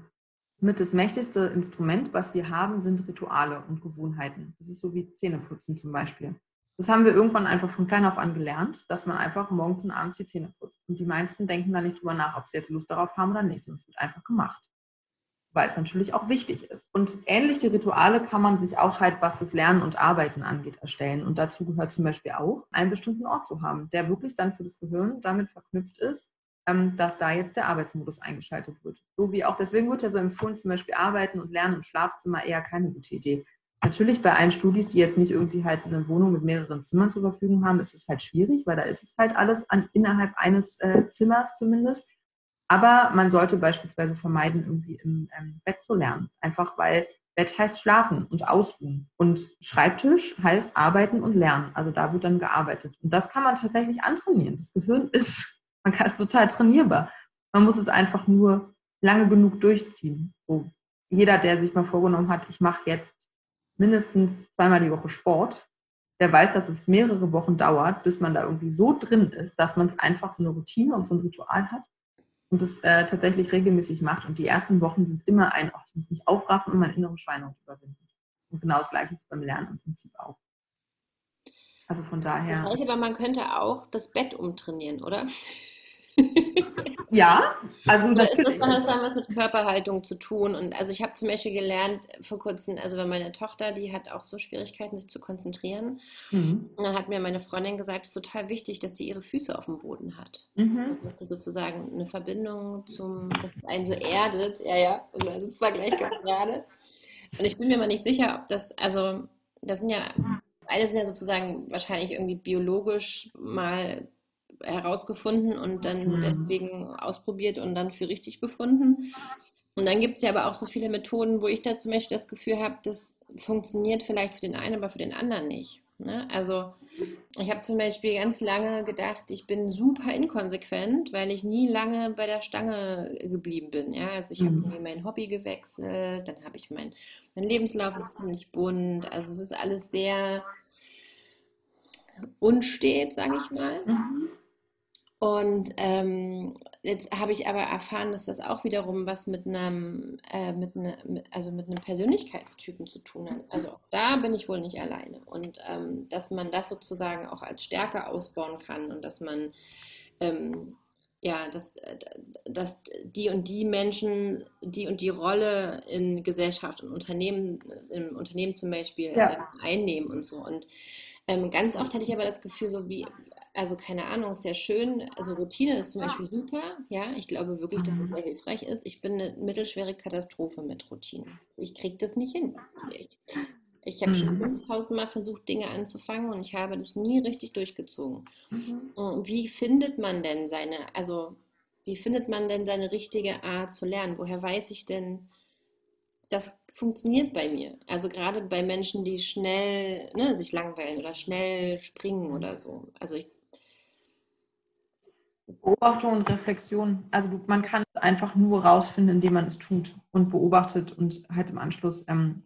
mit das mächtigste Instrument, was wir haben, sind Rituale und Gewohnheiten. Das ist so wie Zähneputzen zum Beispiel. Das haben wir irgendwann einfach von klein auf an gelernt, dass man einfach morgens und abends die Zähne putzt. Und die meisten denken da nicht drüber nach, ob sie jetzt Lust darauf haben oder nicht. Und es wird einfach gemacht. Weil es natürlich auch wichtig ist. Und ähnliche Rituale kann man sich auch halt, was das Lernen und Arbeiten angeht, erstellen. Und dazu gehört zum Beispiel auch, einen bestimmten Ort zu haben, der wirklich dann für das Gehirn damit verknüpft ist, dass da jetzt der Arbeitsmodus eingeschaltet wird. So wie auch, deswegen wird ja so empfohlen, zum Beispiel Arbeiten und Lernen im Schlafzimmer eher keine gute Idee. Natürlich bei allen Studis, die jetzt nicht irgendwie halt eine Wohnung mit mehreren Zimmern zur Verfügung haben, ist es halt schwierig, weil da ist es halt alles an, innerhalb eines äh, Zimmers zumindest. Aber man sollte beispielsweise vermeiden, irgendwie im ähm, Bett zu lernen. Einfach weil Bett heißt schlafen und ausruhen. Und Schreibtisch heißt arbeiten und lernen. Also da wird dann gearbeitet. Und das kann man tatsächlich antrainieren. Das Gehirn ist man kann es total trainierbar. Man muss es einfach nur lange genug durchziehen. So, jeder, der sich mal vorgenommen hat, ich mache jetzt mindestens zweimal die Woche Sport, der weiß, dass es mehrere Wochen dauert, bis man da irgendwie so drin ist, dass man es einfach so eine Routine und so ein Ritual hat. und das äh, tatsächlich regelmäßig macht. Und die ersten Wochen sind immer ein, oh, ich muss mich aufraffen und mein inneres Schweinehund überwinden. Und genau das Gleiche ist beim Lernen im Prinzip auch. Also von daher. Das heißt aber, man könnte auch das Bett umtrainieren, oder? Ja, also natürlich. ist das dann, das dann was mit Körperhaltung zu tun? Und also ich habe zum Beispiel gelernt vor kurzem, also bei meiner Tochter, die hat auch so Schwierigkeiten, sich zu konzentrieren. Mhm. Und dann hat mir meine Freundin gesagt, es ist total wichtig, dass die ihre Füße auf dem Boden hat. Mhm. Dass die sozusagen eine Verbindung zum, dass es einen so erdet. Ja, ja, und man sitzt zwar gleich gerade. Und ich bin mir mal nicht sicher, ob das, also das sind ja, beide sind ja sozusagen wahrscheinlich irgendwie biologisch mal herausgefunden und dann Mhm. deswegen ausprobiert und dann für richtig befunden. Und dann gibt es ja aber auch so viele Methoden, wo ich da zum Beispiel das Gefühl habe, das funktioniert vielleicht für den einen, aber für den anderen nicht. Ne? Also ich habe zum Beispiel ganz lange gedacht, ich bin super inkonsequent, weil ich nie lange bei der Stange geblieben bin. Ja? Also ich habe Mhm. irgendwie mein Hobby gewechselt, dann habe ich mein, mein Lebenslauf ist ziemlich bunt, also es ist alles sehr unstet, sage ich mal. Mhm. Und ähm, jetzt habe ich aber erfahren, dass das auch wiederum was mit einem, äh, mit ne, also mit einem Persönlichkeitstypen zu tun hat. Also auch da bin ich wohl nicht alleine. Und ähm, dass man das sozusagen auch als Stärke ausbauen kann und dass man ähm, ja, dass, äh, dass die und die Menschen die und die Rolle in Gesellschaft und Unternehmen, im Unternehmen zum Beispiel Ja. äh, einnehmen und so. Und ähm, ganz oft hatte ich aber das Gefühl, so wie, also keine Ahnung, ist ja schön, also Routine ist zum Beispiel super, ja, ich glaube wirklich, dass es sehr hilfreich ist. Ich bin eine mittelschwere Katastrophe mit Routine. Ich kriege das nicht hin. Ich, ich habe schon Mhm. 5000 Mal versucht, Dinge anzufangen und ich habe das nie richtig durchgezogen. Mhm. Wie findet man denn seine, also wie findet man denn seine richtige Art zu lernen? Woher weiß ich denn, das funktioniert bei mir? Also gerade bei Menschen, die schnell ne, sich langweilen oder schnell springen oder so. Also ich, Beobachtung und Reflexion. Also man kann es einfach nur rausfinden, indem man es tut und beobachtet und halt im Anschluss ähm,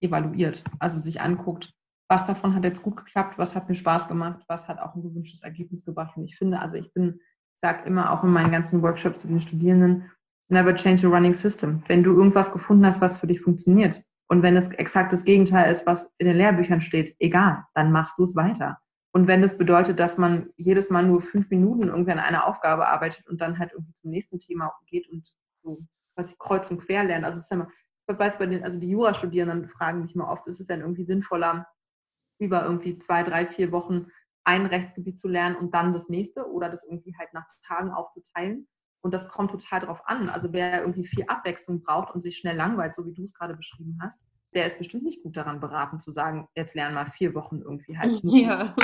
evaluiert. Also sich anguckt, was davon hat jetzt gut geklappt, was hat mir Spaß gemacht, was hat auch ein gewünschtes Ergebnis gebracht. Und ich finde, also ich bin, sage immer auch in meinen ganzen Workshops zu den Studierenden, never change a running system. Wenn du irgendwas gefunden hast, was für dich funktioniert und wenn es exakt das Gegenteil ist, was in den Lehrbüchern steht, egal, dann machst du es weiter. Und wenn das bedeutet, dass man jedes Mal nur fünf Minuten irgendwie an einer Aufgabe arbeitet und dann halt irgendwie zum nächsten Thema geht und so was kreuz und quer lernt, also ist ja immer, ich weiß bei den, also die Jurastudierenden fragen mich mal oft, ist es denn irgendwie sinnvoller, über irgendwie zwei, drei, vier Wochen ein Rechtsgebiet zu lernen und dann das nächste oder das irgendwie halt nach Tagen aufzuteilen. Und das kommt total drauf an. Also wer irgendwie viel Abwechslung braucht und sich schnell langweilt, so wie du es gerade beschrieben hast, der ist bestimmt nicht gut daran beraten zu sagen, jetzt lernen mal vier Wochen irgendwie halt. ja.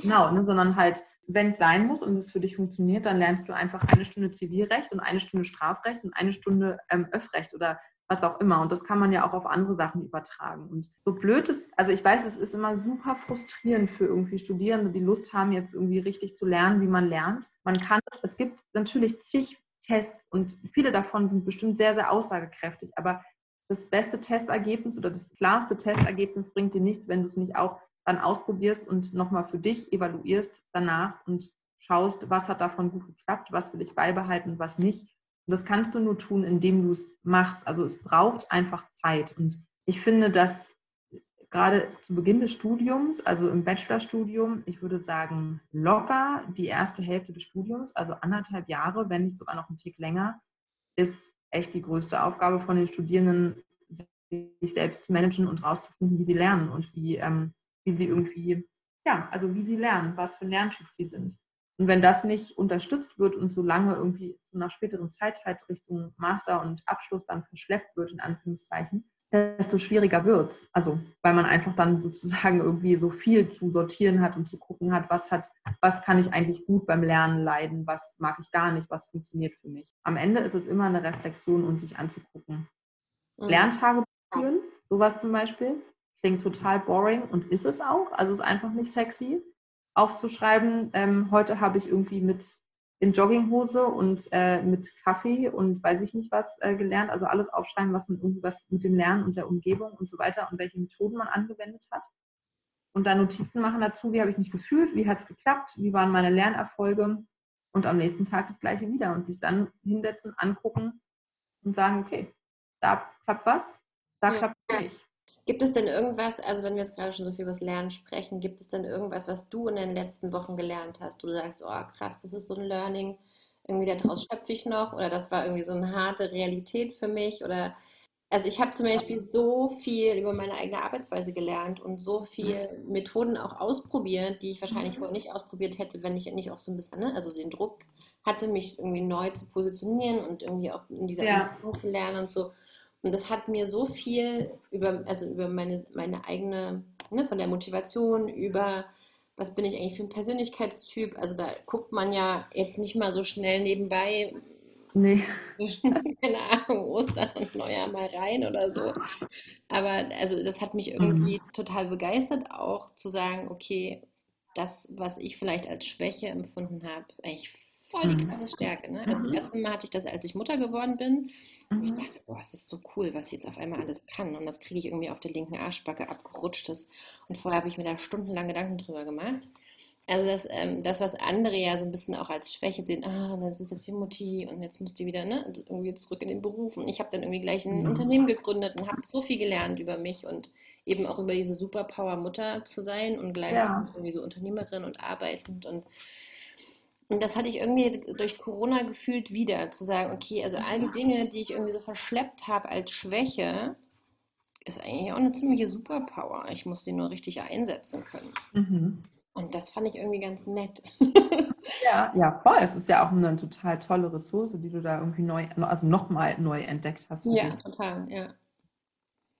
Genau, ne, sondern halt, wenn es sein muss und es für dich funktioniert, dann lernst du einfach eine Stunde Zivilrecht und eine Stunde Strafrecht und eine Stunde ähm, Öffrecht oder was auch immer. Und das kann man ja auch auf andere Sachen übertragen. Und so blöd ist, also ich weiß, es ist immer super frustrierend für irgendwie Studierende, die Lust haben, jetzt irgendwie richtig zu lernen, wie man lernt. Man kann, es gibt natürlich zig Tests und viele davon sind bestimmt sehr, sehr aussagekräftig, aber das beste Testergebnis oder das klarste Testergebnis bringt dir nichts, wenn du es nicht auch dann ausprobierst und nochmal für dich evaluierst danach und schaust, was hat davon gut geklappt, was will ich beibehalten was nicht. Und das kannst du nur tun, indem du es machst. Also es braucht einfach Zeit. Und ich finde, dass gerade zu Beginn des Studiums, also im Bachelorstudium, ich würde sagen, locker die erste Hälfte des Studiums, also anderthalb Jahre, wenn nicht sogar noch einen Tick länger, ist echt die größte Aufgabe von den Studierenden, sich selbst zu managen und rauszufinden, wie sie lernen und wie, ähm, wie sie irgendwie, ja, also wie sie lernen, was für ein Lerntyp sie sind. Und wenn das nicht unterstützt wird und so lange irgendwie so nach späteren Zeit halt Richtung Master und Abschluss dann verschleppt wird, in Anführungszeichen, desto schwieriger wird es. Also, weil man einfach dann sozusagen irgendwie so viel zu sortieren hat und zu gucken hat, was hat, was kann ich eigentlich gut beim Lernen leiden, was mag ich gar nicht, was funktioniert für mich. Am Ende ist es immer eine Reflexion und sich anzugucken. Mhm. Lerntage führen, sowas zum Beispiel, klingt total boring und ist es auch. Also ist einfach nicht sexy. Aufzuschreiben, ähm, heute habe ich irgendwie mit in Jogginghose und äh, mit Kaffee und weiß ich nicht was äh, gelernt. Also alles aufschreiben, was man irgendwie was mit dem Lernen und der Umgebung und so weiter und welche Methoden man angewendet hat. Und dann Notizen machen dazu, wie habe ich mich gefühlt, wie hat es geklappt, wie waren meine Lernerfolge und am nächsten Tag das gleiche wieder und sich dann hinsetzen, angucken und sagen, okay, da klappt was, da ja. klappt es nicht. Gibt es denn irgendwas, also wenn wir jetzt gerade schon so viel über das Lernen sprechen, gibt es denn irgendwas, was du in den letzten Wochen gelernt hast? Du sagst, oh krass, das ist so ein Learning, irgendwie daraus schöpfe ich noch oder das war irgendwie so eine harte Realität für mich oder also ich habe zum Beispiel so viel über meine eigene Arbeitsweise gelernt und so viele Methoden auch ausprobiert, die ich wahrscheinlich mhm. vorher nicht ausprobiert hätte, wenn ich nicht auch so ein bisschen, ne, also den Druck hatte, mich irgendwie neu zu positionieren und irgendwie auch in dieser ja. zu lernen und so. Und das hat mir so viel über, also über meine, meine eigene, ne, von der Motivation, über was bin ich eigentlich für ein Persönlichkeitstyp. Also da guckt man ja jetzt nicht mal so schnell nebenbei, Nee. Keine Ahnung, Ostern und Neujahr mal rein oder so. Aber also das hat mich irgendwie mhm. total begeistert, auch zu sagen, okay, das, was ich vielleicht als Schwäche empfunden habe, ist eigentlich voll die mhm. krasse Stärke. Ne? Das mhm. erste Mal hatte ich das, als ich Mutter geworden bin. Und ich dachte, boah, es ist so cool, was ich jetzt auf einmal alles kann. Und das kriege ich irgendwie auf der linken Arschbacke abgerutscht. Und vorher habe ich mir da stundenlang Gedanken drüber gemacht. Also das, ähm, das, was andere ja so ein bisschen auch als Schwäche sehen, ah, das ist jetzt die Mutti und jetzt muss die wieder ne, irgendwie zurück in den Beruf. Und ich habe dann irgendwie gleich ein mhm. Unternehmen gegründet und habe so viel gelernt über mich und eben auch über diese Superpower Mutter zu sein und gleichzeitig ja. irgendwie so Unternehmerin und arbeitend und und das hatte ich irgendwie durch Corona gefühlt wieder, zu sagen, okay, also all die Dinge, die ich irgendwie so verschleppt habe als Schwäche, ist eigentlich auch eine ziemliche Superpower. Ich muss die nur richtig einsetzen können. Mhm. Und das fand ich irgendwie ganz nett. ja, ja, voll. Es ist ja auch eine total tolle Ressource, die du da irgendwie neu, also nochmal neu entdeckt hast. Ja, dich. total, ja.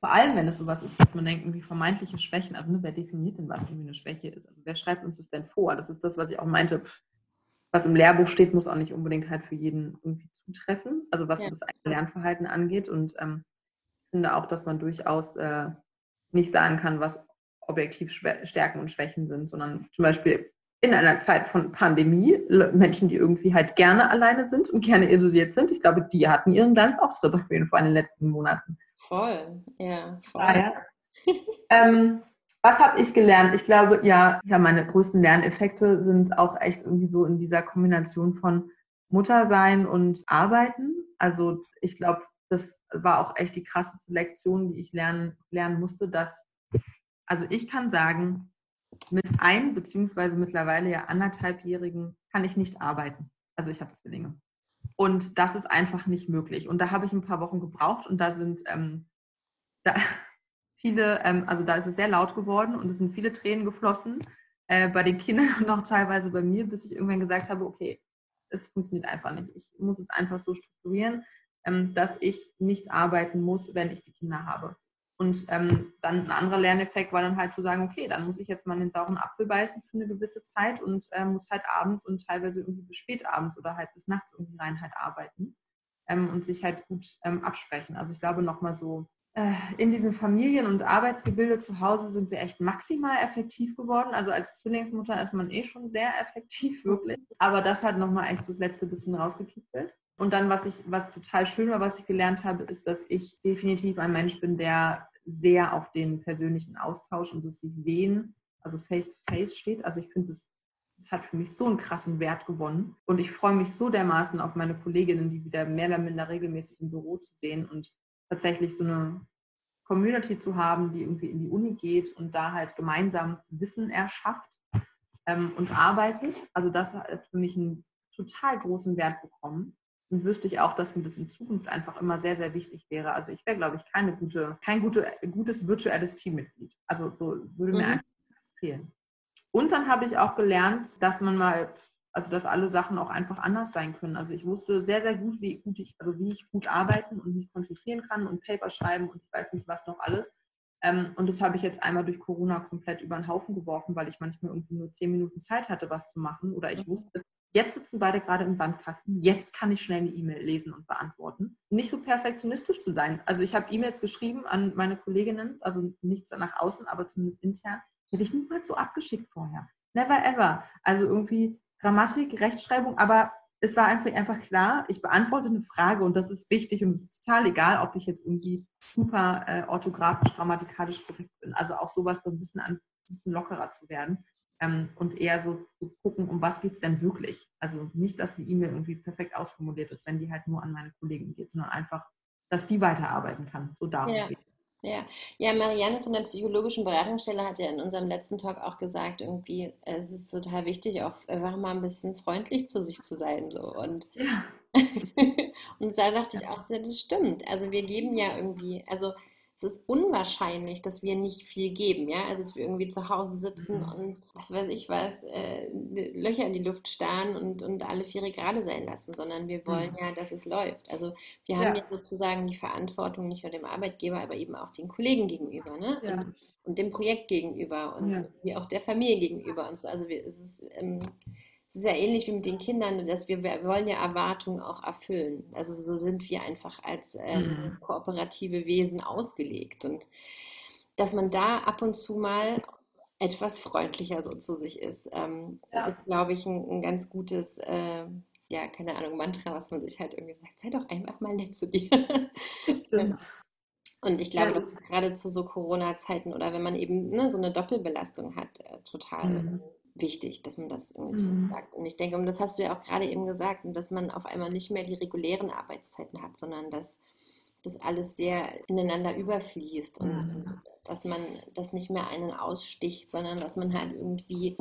Vor allem, wenn es sowas ist, dass man denkt, irgendwie vermeintliche Schwächen, also ne, wer definiert denn, was irgendwie eine Schwäche ist? Also wer schreibt uns das denn vor? Das ist das, was ich auch meinte. Was im Lehrbuch steht, muss auch nicht unbedingt halt für jeden irgendwie zutreffen. Also was ja. das eigene Lernverhalten angeht. Und ähm, ich finde auch, dass man durchaus äh, nicht sagen kann, was objektiv Stärken und Schwächen sind, sondern zum Beispiel in einer Zeit von Pandemie, Menschen, die irgendwie halt gerne alleine sind und gerne isoliert sind, ich glaube, die hatten ihren Glanzauftritt auf jeden Fall in den letzten Monaten. Voll, ja, voll. Ah, ja. ähm, was habe ich gelernt? Ich glaube, ja, ja, meine größten Lerneffekte sind auch echt irgendwie so in dieser Kombination von Muttersein und Arbeiten. Also ich glaube, das war auch echt die krasseste Lektion, die ich lernen, lernen musste, dass also ich kann sagen, mit ein beziehungsweise mittlerweile ja anderthalbjährigen kann ich nicht arbeiten. Also ich habe Zwillinge. Und das ist einfach nicht möglich. Und da habe ich ein paar Wochen gebraucht und da sind ähm, da viele, ähm, also da ist es sehr laut geworden und es sind viele Tränen geflossen äh, bei den Kindern und auch teilweise bei mir, bis ich irgendwann gesagt habe, okay, es funktioniert einfach nicht. Ich muss es einfach so strukturieren, ähm, dass ich nicht arbeiten muss, wenn ich die Kinder habe. Und ähm, dann ein anderer Lerneffekt war dann halt zu sagen, okay, dann muss ich jetzt mal den sauren Apfel beißen für eine gewisse Zeit und äh, muss halt abends und teilweise irgendwie bis spät abends oder halt bis nachts irgendwie rein halt arbeiten ähm, und sich halt gut ähm, absprechen. Also ich glaube nochmal so, in diesem Familien- und Arbeitsgebilde zu Hause sind wir echt maximal effektiv geworden. Also als Zwillingsmutter ist man eh schon sehr effektiv, wirklich. Aber das hat nochmal echt das letzte bisschen rausgekitzelt. Und dann, was ich, was total schön war, was ich gelernt habe, ist, dass ich definitiv ein Mensch bin, der sehr auf den persönlichen Austausch und das sich sehen, also face-to-face -face steht. Also ich finde, das, das hat für mich so einen krassen Wert gewonnen. Und ich freue mich so dermaßen auf meine Kolleginnen, die wieder mehr oder minder regelmäßig im Büro zu sehen und tatsächlich so eine Community zu haben, die irgendwie in die Uni geht und da halt gemeinsam Wissen erschafft ähm, und arbeitet. Also das hat für mich einen total großen Wert bekommen und wüsste ich auch, dass mir das in Zukunft einfach immer sehr, sehr wichtig wäre. Also ich wäre, glaube ich, keine gute, kein gute, gutes virtuelles Teammitglied. Also so würde mir mhm. einfach fehlen. Und dann habe ich auch gelernt, dass man mal, also dass alle Sachen auch einfach anders sein können. Also ich wusste sehr, sehr gut, wie gut ich, also wie ich gut arbeiten und mich konzentrieren kann und Paper schreiben und ich weiß nicht was noch alles. Ähm, und das habe ich jetzt einmal durch Corona komplett über den Haufen geworfen, weil ich manchmal irgendwie nur zehn Minuten Zeit hatte, was zu machen. Oder ich mhm. wusste, Jetzt sitzen beide gerade im Sandkasten. Jetzt kann ich schnell eine E-Mail lesen und beantworten. Nicht so perfektionistisch zu sein. Also ich habe E-Mails geschrieben an meine Kolleginnen, also nichts nach außen, aber zumindest intern. Hätte ich niemals so abgeschickt vorher. Never ever. Also irgendwie Grammatik, Rechtschreibung, aber es war einfach, einfach klar, ich beantworte eine Frage und das ist wichtig und es ist total egal, ob ich jetzt irgendwie super äh, orthografisch, grammatikalisch korrekt bin. Also auch sowas so ein bisschen an lockerer zu werden ähm, und eher so zu gucken, um was geht es denn wirklich. Also nicht, dass die E-Mail irgendwie perfekt ausformuliert ist, wenn die halt nur an meine Kollegen geht, sondern einfach, dass die weiterarbeiten kann. So darum ja. geht ja, ja, Marianne von der psychologischen Beratungsstelle hat ja in unserem letzten Talk auch gesagt, irgendwie, es ist total wichtig, auch einfach mal ein bisschen freundlich zu sich zu sein. So. Und, ja. und da dachte ich auch, das stimmt. Also wir geben ja irgendwie, also es ist unwahrscheinlich, dass wir nicht viel geben, ja, also dass wir irgendwie zu Hause sitzen mhm. und was weiß ich was, äh, Löcher in die Luft starren und, und alle Viere gerade sein lassen, sondern wir wollen mhm. ja, dass es läuft. Also wir haben ja. ja sozusagen die Verantwortung nicht nur dem Arbeitgeber, aber eben auch den Kollegen gegenüber, ne? Ja. Und, und, dem Projekt gegenüber und ja. wie auch der Familie gegenüber und so. Also wir, es ist ähm, es ist ja ähnlich wie mit den Kindern, dass wir, wir wollen ja Erwartungen auch erfüllen. Also so sind wir einfach als ähm, mhm. kooperative Wesen ausgelegt. Und dass man da ab und zu mal etwas freundlicher so zu sich ist, ähm, ja. ist, glaube ich, ein, ein, ganz gutes, äh, ja, keine Ahnung, Mantra, was man sich halt irgendwie sagt, sei doch einfach mal nett zu dir. Stimmt. Und ich glaube, ja. das ist gerade zu so Corona-Zeiten oder wenn man eben ne, so eine Doppelbelastung hat, äh, total mhm wichtig, dass man das irgendwie mhm. sagt. Und ich denke, und das hast du ja auch gerade eben gesagt, dass man auf einmal nicht mehr die regulären Arbeitszeiten hat, sondern dass das alles sehr ineinander überfließt und mhm. dass man das nicht mehr einen aussticht, sondern dass man halt irgendwie,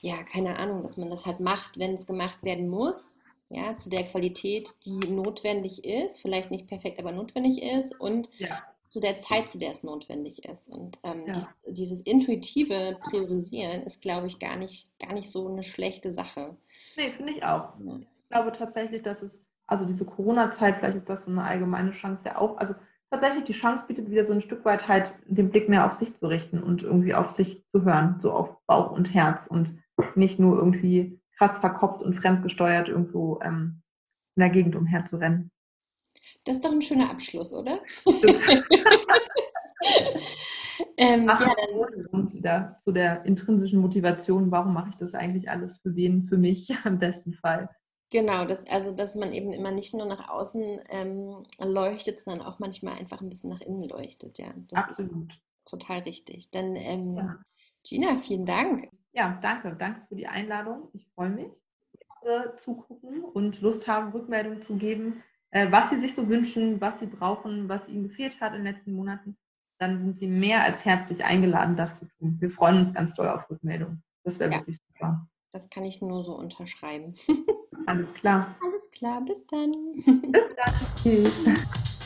ja, keine Ahnung, dass man das halt macht, wenn es gemacht werden muss, ja, zu der Qualität, die notwendig ist, vielleicht nicht perfekt, aber notwendig ist und ja zu der Zeit, zu der es notwendig ist. Und ähm, ja. dies, dieses intuitive Priorisieren ist, glaube ich, gar nicht, gar nicht so eine schlechte Sache. Nee, finde ich auch. Ja. Ich glaube tatsächlich, dass es, also diese Corona-Zeit, vielleicht ist das so eine allgemeine Chance ja auch, also tatsächlich die Chance bietet wieder so ein Stück weit halt den Blick mehr auf sich zu richten und irgendwie auf sich zu hören, so auf Bauch und Herz und nicht nur irgendwie krass verkopft und fremdgesteuert irgendwo ähm, in der Gegend umherzurennen. Das ist doch ein schöner Abschluss, oder? ähm, Ach, ja, dann wieder zu der intrinsischen Motivation, warum mache ich das eigentlich alles für wen, für mich im besten Fall. Genau, das, also dass man eben immer nicht nur nach außen ähm, leuchtet, sondern auch manchmal einfach ein bisschen nach innen leuchtet. Ja, das Absolut. Ist total richtig. Dann ähm, ja. Gina, vielen Dank. Ja, danke. Danke für die Einladung. Ich freue mich, zugucken und Lust haben, Rückmeldungen zu geben äh, was sie sich so wünschen, was sie brauchen, was ihnen gefehlt hat in den letzten Monaten, dann sind sie mehr als herzlich eingeladen, das zu tun. Wir freuen uns ganz doll auf Rückmeldung. Das wäre ja, wirklich super. Das kann ich nur so unterschreiben. Alles klar. Alles klar, bis dann. Bis dann. Tschüss.